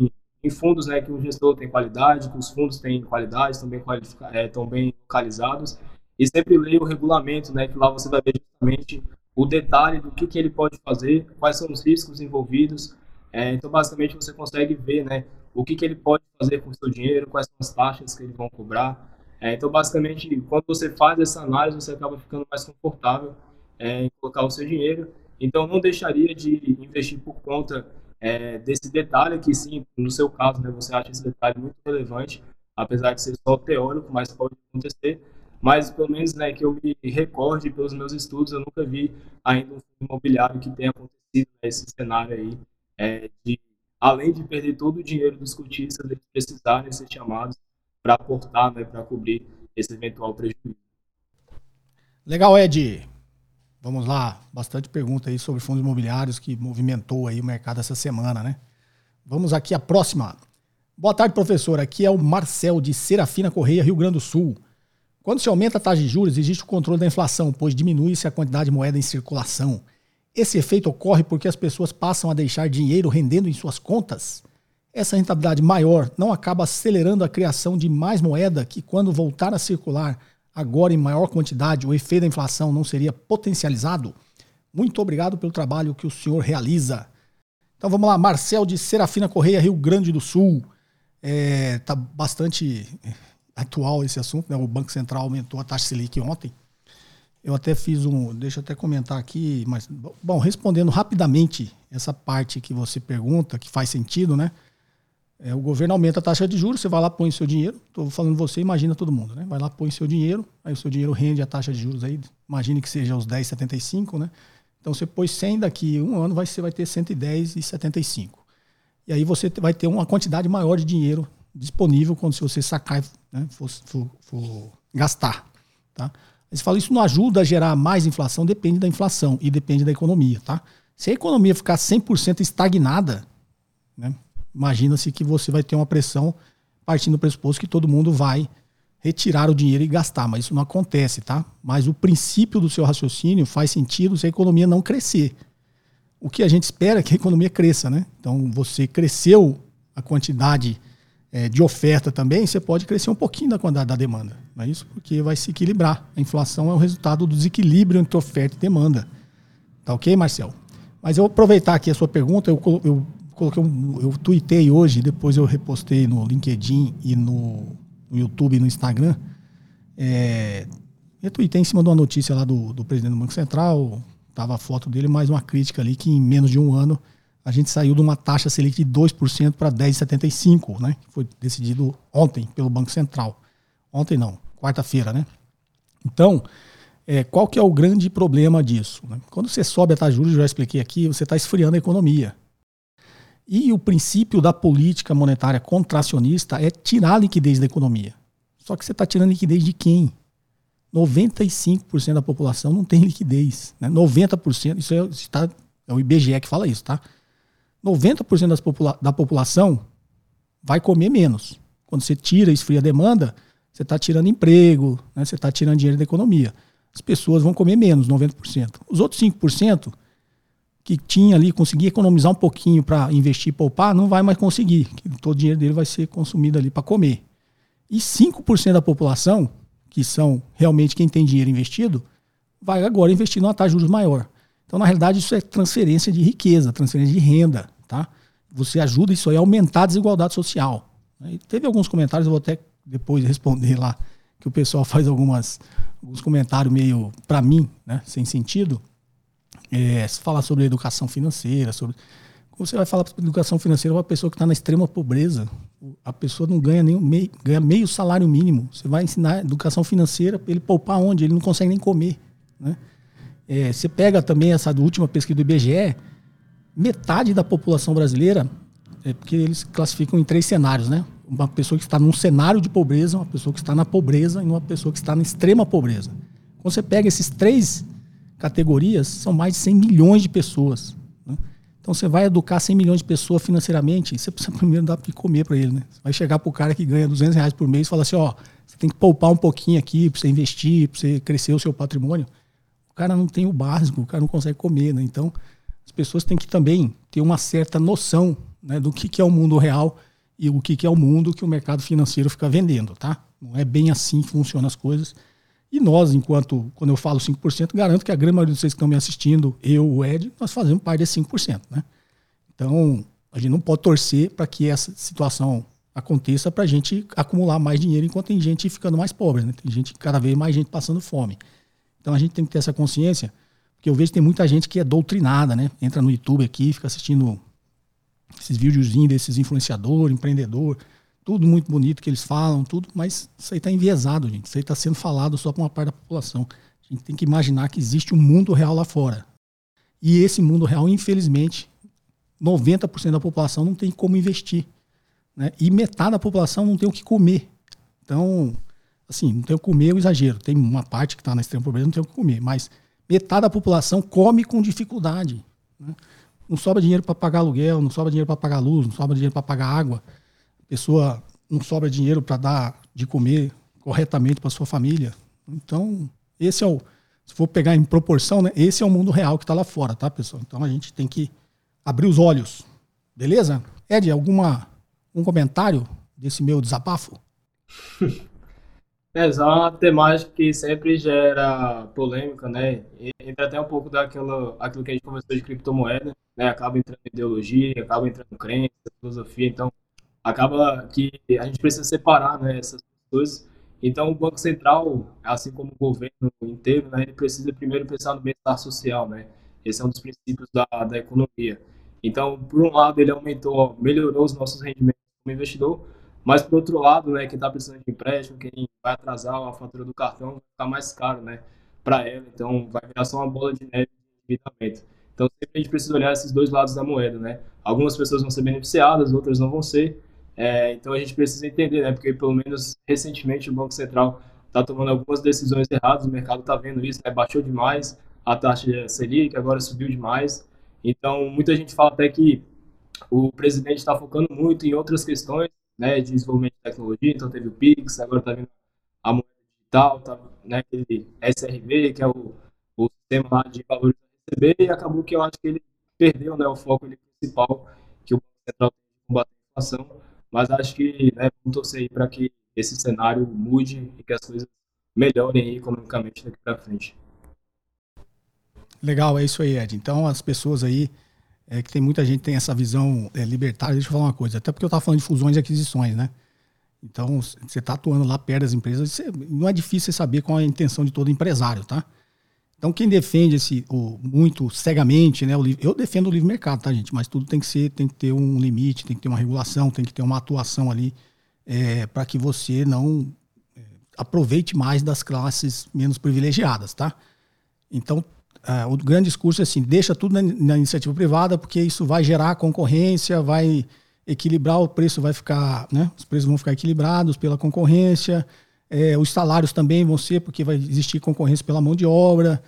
em, em, fundos né, que o gestor tem qualidade, que os fundos têm qualidade, estão bem, é, estão bem localizados, e sempre leia o regulamento, né, que lá você vai ver justamente o detalhe do que, que ele pode fazer, quais são os riscos envolvidos. É, então, basicamente, você consegue ver né, o que, que ele pode fazer com o seu dinheiro, quais são as taxas que eles vão cobrar. É, então, basicamente, quando você faz essa análise, você acaba ficando mais confortável é, em colocar o seu dinheiro. Então, não deixaria de investir por conta é, desse detalhe, que sim, no seu caso, né, você acha esse detalhe muito relevante, apesar de ser só teórico, mas pode acontecer mas pelo menos né, que eu me recorde pelos meus estudos, eu nunca vi ainda um imobiliário que tenha acontecido nesse né, cenário aí, é, de, além de perder todo o dinheiro dos cotistas, eles precisarem ser chamados para aportar, né, para cobrir esse eventual prejuízo. Legal, Ed. Vamos lá, bastante pergunta aí sobre fundos imobiliários que movimentou aí o mercado essa semana, né? Vamos aqui a próxima. Boa tarde, professor. Aqui é o Marcel de Serafina Correia, Rio Grande do Sul. Quando se aumenta a taxa de juros, existe o controle da inflação, pois diminui-se a quantidade de moeda em circulação. Esse efeito ocorre porque as pessoas passam a deixar dinheiro rendendo em suas contas. Essa rentabilidade maior não acaba acelerando a criação de mais moeda que, quando voltar a circular, agora em maior quantidade, o efeito da inflação não seria potencializado? Muito obrigado pelo trabalho que o senhor realiza. Então vamos lá, Marcel de Serafina Correia, Rio Grande do Sul. É, tá bastante atual esse assunto, né? O Banco Central aumentou a taxa Selic ontem. Eu até fiz um, deixa eu até comentar aqui, mas bom, respondendo rapidamente essa parte que você pergunta, que faz sentido, né? É, o governo aumenta a taxa de juros, você vai lá, põe seu dinheiro. Estou falando você, imagina todo mundo, né? Vai lá, põe seu dinheiro, aí o seu dinheiro rende a taxa de juros aí, imagine que seja os 10,75, né? Então você pôs 100, daqui um ano vai, você vai ter 110,75. E aí você vai ter uma quantidade maior de dinheiro disponível quando se você sacar né, for, for, for gastar. Tá? Eles falam isso não ajuda a gerar mais inflação, depende da inflação e depende da economia. Tá? Se a economia ficar 100% estagnada, né, imagina-se que você vai ter uma pressão partindo do pressuposto que todo mundo vai retirar o dinheiro e gastar, mas isso não acontece, tá? Mas o princípio do seu raciocínio faz sentido se a economia não crescer. O que a gente espera é que a economia cresça, né? Então você cresceu a quantidade é, de oferta também, você pode crescer um pouquinho da quantidade da demanda. Não é isso? Porque vai se equilibrar. A inflação é o resultado do desequilíbrio entre oferta e demanda. Tá ok, Marcel? Mas eu aproveitar aqui a sua pergunta. Eu, eu coloquei um, eu tuitei hoje, depois eu repostei no LinkedIn e no, no YouTube e no Instagram. É, eu tuitei em cima de uma notícia lá do, do presidente do Banco Central, tava a foto dele, mais uma crítica ali que em menos de um ano a gente saiu de uma taxa Selic de 2% para 10,75%, né? Foi decidido ontem pelo Banco Central. Ontem não, quarta-feira, né? Então, é, qual que é o grande problema disso? Né? Quando você sobe a taxa de juros, já expliquei aqui, você está esfriando a economia. E o princípio da política monetária contracionista é tirar a liquidez da economia. Só que você está tirando liquidez de quem? 95% da população não tem liquidez. Né? 90%, isso é, está, é o IBGE que fala isso, tá? 90% das popula da população vai comer menos. Quando você tira esfria a demanda, você está tirando emprego, né? você está tirando dinheiro da economia. As pessoas vão comer menos, 90%. Os outros 5% que tinha ali, conseguia economizar um pouquinho para investir e poupar, não vai mais conseguir. Todo o dinheiro dele vai ser consumido ali para comer. E 5% da população que são realmente quem tem dinheiro investido, vai agora investir numa taxa de juros maior. Então, na realidade, isso é transferência de riqueza, transferência de renda, tá? Você ajuda isso aí a aumentar a desigualdade social. E teve alguns comentários, eu vou até depois responder lá, que o pessoal faz algumas, alguns comentários meio, para mim, né, sem sentido. É, falar sobre educação financeira, sobre você vai falar para educação financeira para uma pessoa que está na extrema pobreza, a pessoa não ganha nem meio, ganha meio salário mínimo. Você vai ensinar educação financeira para ele poupar onde? Ele não consegue nem comer. Né? É, você pega também essa última pesquisa do IBGE, metade da população brasileira, é porque eles classificam em três cenários, né? Uma pessoa que está num cenário de pobreza, uma pessoa que está na pobreza e uma pessoa que está na extrema pobreza. Quando você pega esses três categorias, são mais de 100 milhões de pessoas. Então você vai educar 100 milhões de pessoas financeiramente, você precisa primeiro dar para comer para ele, né? Você vai chegar para o cara que ganha 200 reais por mês e falar assim, ó, você tem que poupar um pouquinho aqui para você investir, para você crescer o seu patrimônio. O cara não tem o básico, o cara não consegue comer, né? Então as pessoas têm que também ter uma certa noção né, do que, que é o mundo real e o que, que é o mundo que o mercado financeiro fica vendendo, tá? Não é bem assim que funcionam as coisas. E nós, enquanto, quando eu falo 5%, garanto que a grande maioria de vocês que estão me assistindo, eu, o Ed, nós fazemos parte desse 5%. Né? Então, a gente não pode torcer para que essa situação aconteça para a gente acumular mais dinheiro enquanto tem gente ficando mais pobre. Né? Tem gente, cada vez mais gente passando fome. Então, a gente tem que ter essa consciência, porque eu vejo que tem muita gente que é doutrinada, né? Entra no YouTube aqui, fica assistindo esses videozinhos desses influenciador, empreendedor tudo muito bonito que eles falam, tudo, mas isso aí está enviesado, gente. Isso aí está sendo falado só para uma parte da população. A gente tem que imaginar que existe um mundo real lá fora. E esse mundo real, infelizmente, 90% da população não tem como investir. Né? E metade da população não tem o que comer. Então, assim, não tem o que comer, é um exagero. Tem uma parte que está na extrema pobreza, não tem o que comer. Mas metade da população come com dificuldade. Né? Não sobra dinheiro para pagar aluguel, não sobra dinheiro para pagar luz, não sobra dinheiro para pagar água pessoa não sobra dinheiro para dar de comer corretamente para sua família. Então, esse é o, se for pegar em proporção, né, esse é o mundo real que está lá fora, tá, pessoal? Então a gente tem que abrir os olhos. Beleza? Ed, alguma um comentário desse meu desabafo? É, uma temática que sempre gera polêmica, né? Entra até um pouco daquilo aquilo que a gente conversou de criptomoeda, né? Acaba entrando ideologia, acaba entrando crença, filosofia. Então, acaba que a gente precisa separar né, essas coisas. Então, o Banco Central, assim como o governo inteiro, né, ele precisa primeiro pensar no bem-estar social, né? Esse é um dos princípios da, da economia. Então, por um lado, ele aumentou, melhorou os nossos rendimentos como investidor, mas por outro lado, né, quem está precisando de empréstimo, quem vai atrasar a fatura do cartão, vai ficar mais caro, né, para ela. Então, vai virar só uma bola de neve de endividamento. Então, sempre a gente precisa olhar esses dois lados da moeda, né? Algumas pessoas vão ser beneficiadas, outras não vão ser. É, então a gente precisa entender, né? Porque pelo menos recentemente o Banco Central está tomando algumas decisões erradas, o mercado está vendo isso, né? baixou demais a taxa Selic, agora subiu demais. Então muita gente fala até que o presidente está focando muito em outras questões, né, de desenvolvimento de tecnologia. Então teve o Pix, agora está vindo a moeda digital, tá, né, aquele SRV, que é o, o sistema de valores a receber, e acabou que eu acho que ele perdeu, né, o foco principal que o Banco Central combater a inflação mas acho que né, vamos torcer aí para que esse cenário mude e que as coisas melhorem aí economicamente daqui para frente. Legal, é isso aí, Ed. Então, as pessoas aí, é que tem muita gente que tem essa visão é, libertária, deixa eu falar uma coisa, até porque eu estava falando de fusões e aquisições, né? Então, você está atuando lá perto das empresas, você, não é difícil saber qual é a intenção de todo empresário, tá? Então, quem defende esse o, muito cegamente, né? O, eu defendo o livre mercado, tá, gente? Mas tudo tem que ser, tem que ter um limite, tem que ter uma regulação, tem que ter uma atuação ali é, para que você não é, aproveite mais das classes menos privilegiadas, tá? Então, uh, o grande discurso é assim, deixa tudo na, na, iniciativa privada, porque isso vai gerar concorrência, vai equilibrar o preço, vai ficar, né? Os preços vão ficar equilibrados pela concorrência, é, os salários também vão ser, porque vai existir concorrência pela mão de obra.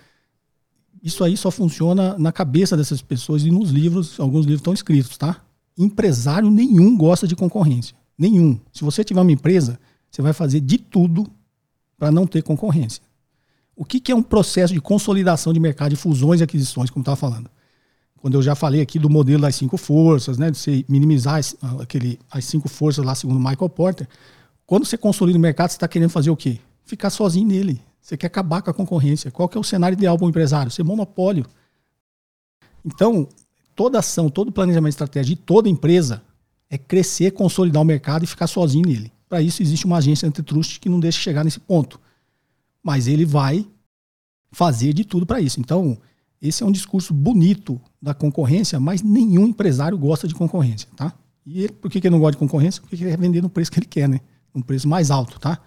Isso aí só funciona na cabeça dessas pessoas e nos livros, alguns livros estão escritos, tá? Empresário nenhum gosta de concorrência. Nenhum. Se você tiver uma empresa, você vai fazer de tudo para não ter concorrência. O que, que, é um processo de consolidação de mercado, de fusões e aquisições, como estava falando? Quando eu já falei aqui do modelo das cinco forças, né, de você minimizar aquele, as cinco forças lá, segundo Michael Porter. Quando você consolida o mercado, você está querendo fazer o quê? Ficar sozinho nele. Você quer acabar com a concorrência. Qual que é o cenário ideal para o empresário? Ser monopólio. Então, toda ação, todo planejamento estratégico de toda empresa é crescer, consolidar o mercado e ficar sozinho nele. Para isso existe uma agência antitrust que não deixa chegar nesse ponto. Mas ele vai fazer de tudo para isso. Então, esse é um discurso bonito da concorrência, mas nenhum empresário gosta de concorrência, tá? E ele, por que, que ele não gosta de concorrência? Porque ele quer vender no preço que ele quer, né? Um preço mais alto, tá?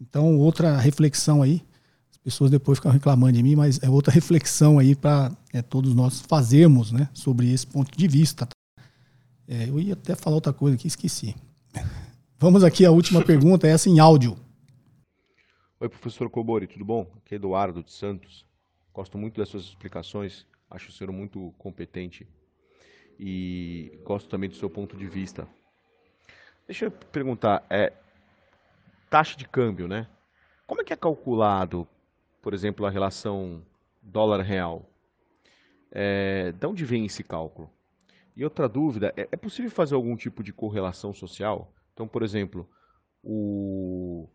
Então, outra reflexão aí, as pessoas depois ficam reclamando de mim, mas é outra reflexão aí para é, todos nós fazermos, né? Sobre esse ponto de vista. Tá? É, eu ia até falar outra coisa aqui, esqueci. Vamos aqui à última pergunta, essa em áudio. Oi, professor Cobori, tudo bom? Aqui é Eduardo de Santos. Gosto muito das suas explicações, acho o senhor muito competente e gosto também do seu ponto de vista. Deixa eu perguntar, é, taxa de câmbio, né? Como é que é calculado, por exemplo, a relação dólar-real? É, de onde vem esse cálculo? E outra dúvida, é, é possível fazer algum tipo de correlação social? Então, por exemplo, o,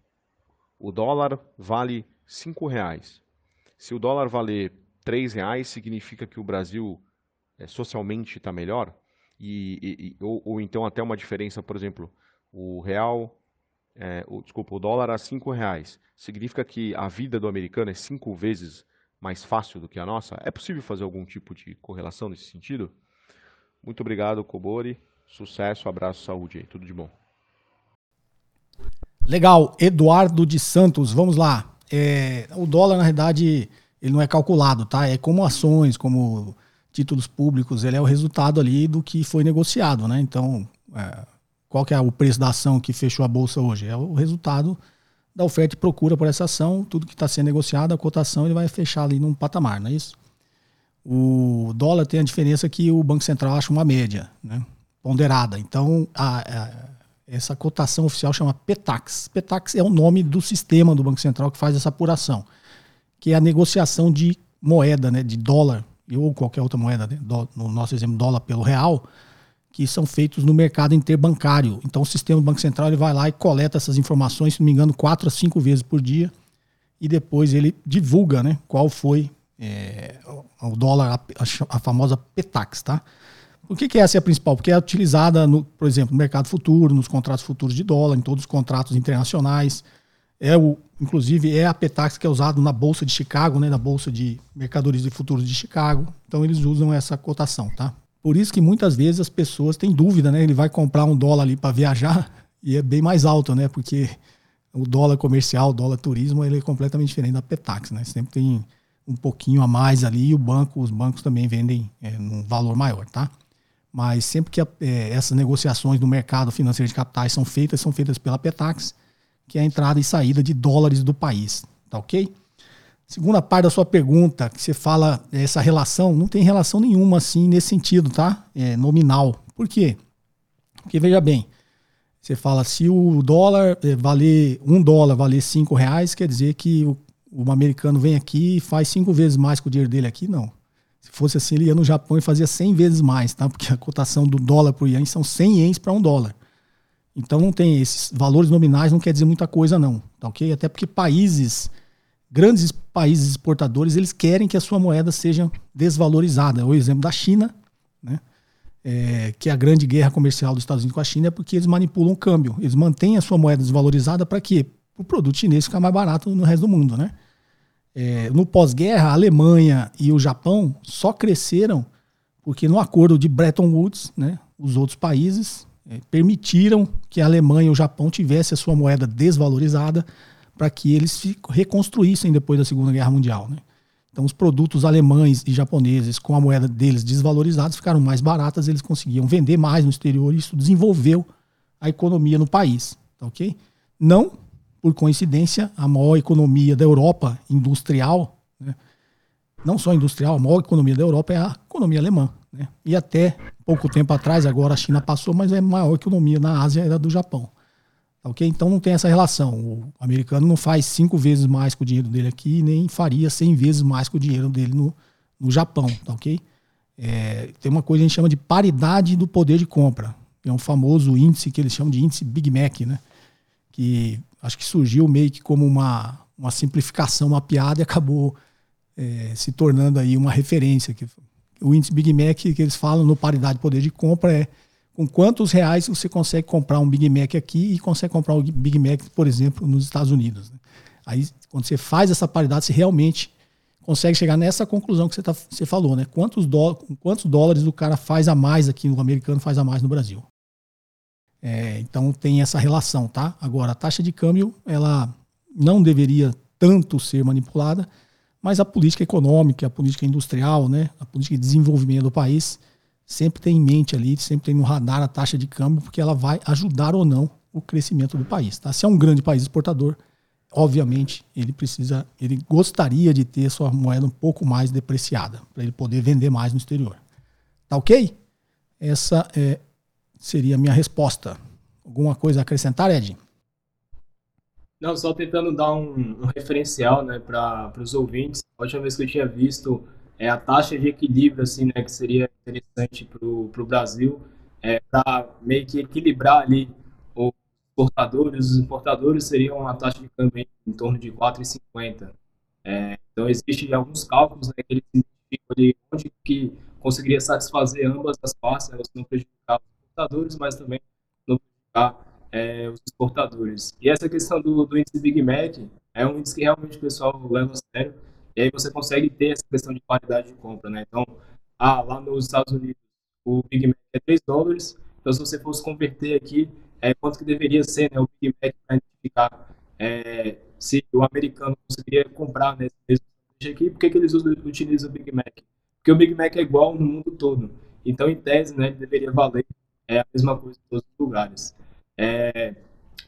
o dólar vale cinco reais. Se o dólar valer três reais, significa que o Brasil é, socialmente está melhor? E, e, ou, ou, então até uma diferença, por exemplo, o real, é, o, desculpa, o dólar a cinco reais, significa que a vida do americano é cinco vezes mais fácil do que a nossa? É possível fazer algum tipo de correlação nesse sentido? Muito obrigado, Kobori. Sucesso, abraço, saúde aí. Tudo de bom. Legal. Eduardo de Santos, vamos lá é, o dólar, na verdade, ele não é calculado, tá? É como ações, como títulos públicos, ele é o resultado ali do que foi negociado, né? Então, é, qual que é o preço da ação que fechou a bolsa hoje? É o resultado da oferta e procura por essa ação, tudo que está sendo negociado, a cotação ele vai fechar ali num patamar, não é isso? O dólar tem a diferença que o Banco Central acha uma média, né? ponderada. Então, a, a essa cotação oficial chama PETAX. PETAX é o nome do sistema do Banco Central que faz essa apuração, que é a negociação de moeda, né, de dólar ou qualquer outra moeda, né, no nosso exemplo, dólar pelo real, que são feitos no mercado interbancário. Então, o sistema do Banco Central ele vai lá e coleta essas informações, se não me engano, quatro a cinco vezes por dia, e depois ele divulga né, qual foi é, o dólar, a, a famosa PETAX, tá? Por que, que essa é a principal? Porque é utilizada, no, por exemplo, no mercado futuro, nos contratos futuros de dólar, em todos os contratos internacionais. É o, inclusive, é a Petax que é usado na Bolsa de Chicago, né, na Bolsa de Mercadorias e Futuros de Chicago. Então eles usam essa cotação, tá? Por isso que muitas vezes as pessoas têm dúvida, né? Ele vai comprar um dólar ali para viajar e é bem mais alto, né? Porque o dólar comercial, o dólar turismo, ele é completamente diferente da Petax, né? Sempre tem um pouquinho a mais ali e o banco, os bancos também vendem é, num valor maior, tá? Mas sempre que a, é, essas negociações do mercado financeiro de capitais são feitas, são feitas pela Petax, que é a entrada e saída de dólares do país. Tá ok? Segunda parte da sua pergunta, que você fala essa relação, não tem relação nenhuma assim nesse sentido, tá? É nominal. Por quê? Porque veja bem, você fala se o dólar é, valer um dólar valer cinco reais, quer dizer que o, o americano vem aqui e faz cinco vezes mais com o dinheiro dele aqui? Não. Se fosse assim, ele ia no Japão e fazia 100 vezes mais, tá? Porque a cotação do dólar por ien são 100 ienes para um dólar. Então não tem esses valores nominais, não quer dizer muita coisa não, tá ok? Até porque países, grandes países exportadores, eles querem que a sua moeda seja desvalorizada. O exemplo da China, né? É, que é a grande guerra comercial dos Estados Unidos com a China é porque eles manipulam o câmbio. Eles mantêm a sua moeda desvalorizada para quê? Para o produto chinês ficar mais barato no resto do mundo, né? É, no pós-guerra, a Alemanha e o Japão só cresceram porque no acordo de Bretton Woods, né, os outros países é, permitiram que a Alemanha e o Japão tivessem a sua moeda desvalorizada para que eles reconstruíssem depois da Segunda Guerra Mundial. Né? Então, os produtos alemães e japoneses, com a moeda deles desvalorizados, ficaram mais baratas, eles conseguiam vender mais no exterior e isso desenvolveu a economia no país. Tá ok? Não, por coincidência, a maior economia da Europa industrial, né? não só industrial, a maior economia da Europa é a economia alemã. Né? E até pouco tempo atrás, agora a China passou, mas é a maior economia na Ásia era do Japão. Ok? Então não tem essa relação. O americano não faz cinco vezes mais com o dinheiro dele aqui, nem faria cem vezes mais com o dinheiro dele no, no Japão. Tá ok? É, tem uma coisa que a gente chama de paridade do poder de compra. É um famoso índice que eles chamam de índice Big Mac, né? Que acho que surgiu meio que como uma, uma simplificação, uma piada e acabou é, se tornando aí uma referência. Que, o índice Big Mac que eles falam no paridade de poder de compra é com quantos reais você consegue comprar um Big Mac aqui e consegue comprar um Big Mac, por exemplo, nos Estados Unidos. Né? Aí, quando você faz essa paridade, você realmente consegue chegar nessa conclusão que você, tá, você falou, né? Quantos, dó, quantos dólares o cara faz a mais aqui, o americano faz a mais no Brasil. É, então tem essa relação, tá? Agora, a taxa de câmbio, ela não deveria tanto ser manipulada, mas a política econômica, a política industrial, né? A política de desenvolvimento do país sempre tem em mente ali, sempre tem no radar a taxa de câmbio, porque ela vai ajudar ou não o crescimento do país. Tá? Se é um grande país exportador, obviamente ele precisa, ele gostaria de ter sua moeda um pouco mais depreciada para ele poder vender mais no exterior. Tá ok? Essa é, seria a minha resposta. Alguma coisa a acrescentar, Ed? Não, só tentando dar um, um referencial né, para os ouvintes. A última vez que eu tinha visto é a taxa de equilíbrio, assim, né, que seria interessante para o Brasil, é, para meio que equilibrar ali os exportadores. Os importadores seriam uma taxa de câmbio em torno de 4,50. É, então, existem alguns cálculos né, que eles ali onde que conseguiria satisfazer ambas as partes, né, não prejudicar os importadores, mas também não prejudicar é, os exportadores. E essa questão do, do índice Big Mac é um índice que realmente o pessoal leva a sério, e aí você consegue ter essa questão de qualidade de compra, né? Então, ah, lá nos Estados Unidos o Big Mac é 3 dólares, então se você fosse converter aqui, é, quanto que deveria ser né, o Big Mac para identificar é, se o americano conseguiria comprar né, esse mesmo aqui, por que, eles utilizam o Big Mac? Porque o Big Mac é igual no mundo todo. Então, em tese, né, deveria valer é, a mesma coisa em todos os lugares. É,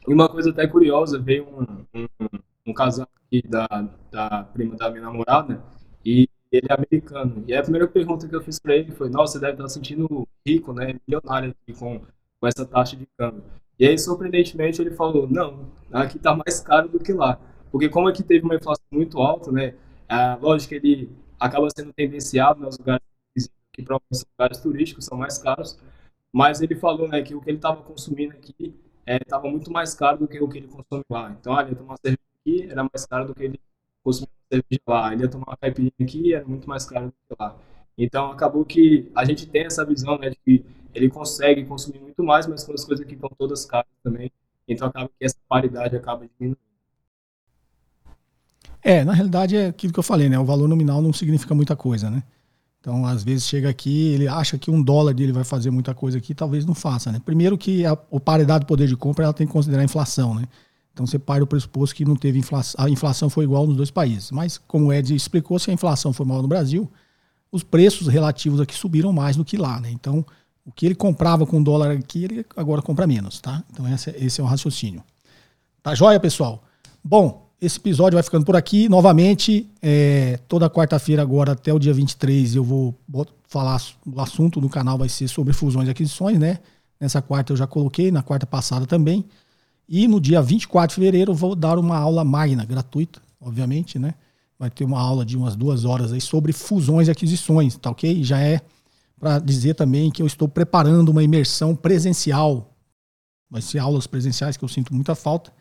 e uma coisa até curiosa, veio um, um, um casal aqui da, da prima da minha namorada, e ele é americano. E a primeira pergunta que eu fiz para ele foi: Nossa, você deve estar sentindo rico, né? Milionário aqui com, com essa taxa de câmbio. E aí, surpreendentemente, ele falou: Não, aqui está mais caro do que lá. Porque, como aqui teve uma inflação muito alta, né? É, lógico que ele acaba sendo tendenciado nos né, lugares que provavelmente são lugares turísticos, são mais caros. Mas ele falou né, que o que ele estava consumindo aqui estava é, muito mais caro do que o que ele consome lá. Então, olha, tomar cerveja aqui era mais caro do que ele consumia cerveja lá. Ele ia tomar uma caipirinha aqui era muito mais caro do que lá. Então, acabou que a gente tem essa visão né, de que ele consegue consumir muito mais, mas com as coisas que estão todas caras também. Então, acaba que essa paridade acaba diminuindo. É, na realidade é aquilo que eu falei, né? O valor nominal não significa muita coisa, né? Então, às vezes chega aqui, ele acha que um dólar dele vai fazer muita coisa aqui, talvez não faça, né? Primeiro que a, a paridade do poder de compra, ela tem que considerar a inflação, né? Então você parte do pressuposto que não teve inflação, a inflação foi igual nos dois países. Mas, como o Ed explicou, se a inflação foi maior no Brasil, os preços relativos aqui subiram mais do que lá, né? Então, o que ele comprava com dólar aqui, ele agora compra menos, tá? Então, esse, esse é o raciocínio. Tá joia, pessoal? Bom, esse episódio vai ficando por aqui. Novamente, é, toda quarta-feira, agora até o dia 23, eu vou falar. O assunto do canal vai ser sobre fusões e aquisições, né? Nessa quarta eu já coloquei, na quarta passada também. E no dia 24 de fevereiro vou dar uma aula magna, gratuita, obviamente, né? Vai ter uma aula de umas duas horas aí sobre fusões e aquisições, tá ok? Já é para dizer também que eu estou preparando uma imersão presencial. Vai ser aulas presenciais que eu sinto muita falta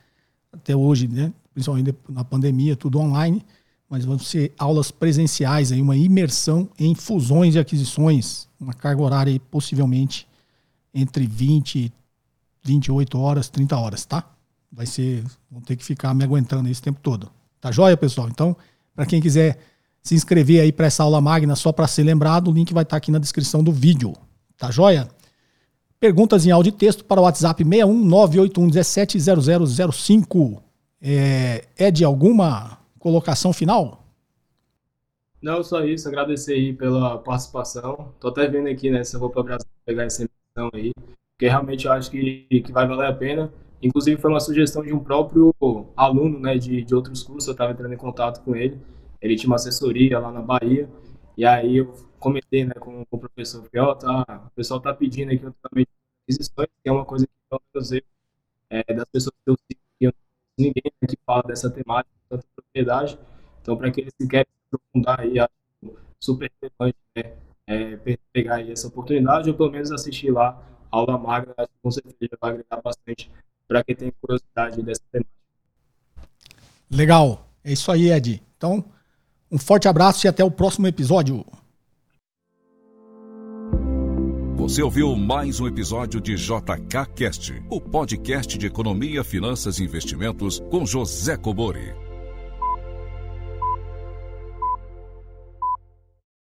até hoje, né? Principalmente na pandemia, tudo online. Mas vão ser aulas presenciais aí, uma imersão em fusões e aquisições, uma carga horária aí, possivelmente entre 20 e 28 horas, 30 horas, tá? Vai ser, vão ter que ficar me aguentando esse tempo todo. Tá joia, pessoal? Então, para quem quiser se inscrever aí para essa aula magna só para ser lembrado, o link vai estar tá aqui na descrição do vídeo. Tá joia? Perguntas em áudio e texto para o WhatsApp 61981170005. É, Ed, alguma colocação final? Não, só isso. Agradecer aí pela participação. Tô até vendo aqui, né, se eu vou para o Brasil pegar essa emissão aí, porque realmente eu acho que, que vai valer a pena. Inclusive foi uma sugestão de um próprio aluno, né, de, de outros cursos. Eu estava entrando em contato com ele. Ele tinha uma assessoria lá na Bahia. E aí eu comentei, né, com, com o professor Fiel, tá, o pessoal tá pedindo aqui também aquisições, que é uma coisa que eu, é, das pessoas que eu sigo, que eu não ninguém né, que fala dessa temática, tanta propriedade. Então, para aqueles que querem aprofundar aí, acho super relevante né, é, pegar aí essa oportunidade, ou pelo menos assistir lá aula magra, acho que com certeza vai agregar bastante para quem tem curiosidade dessa temática. Legal, é isso aí, Ed. Então, um forte abraço e até o próximo episódio. Você ouviu mais um episódio de JK Cast, o podcast de economia, finanças e investimentos com José Cobori.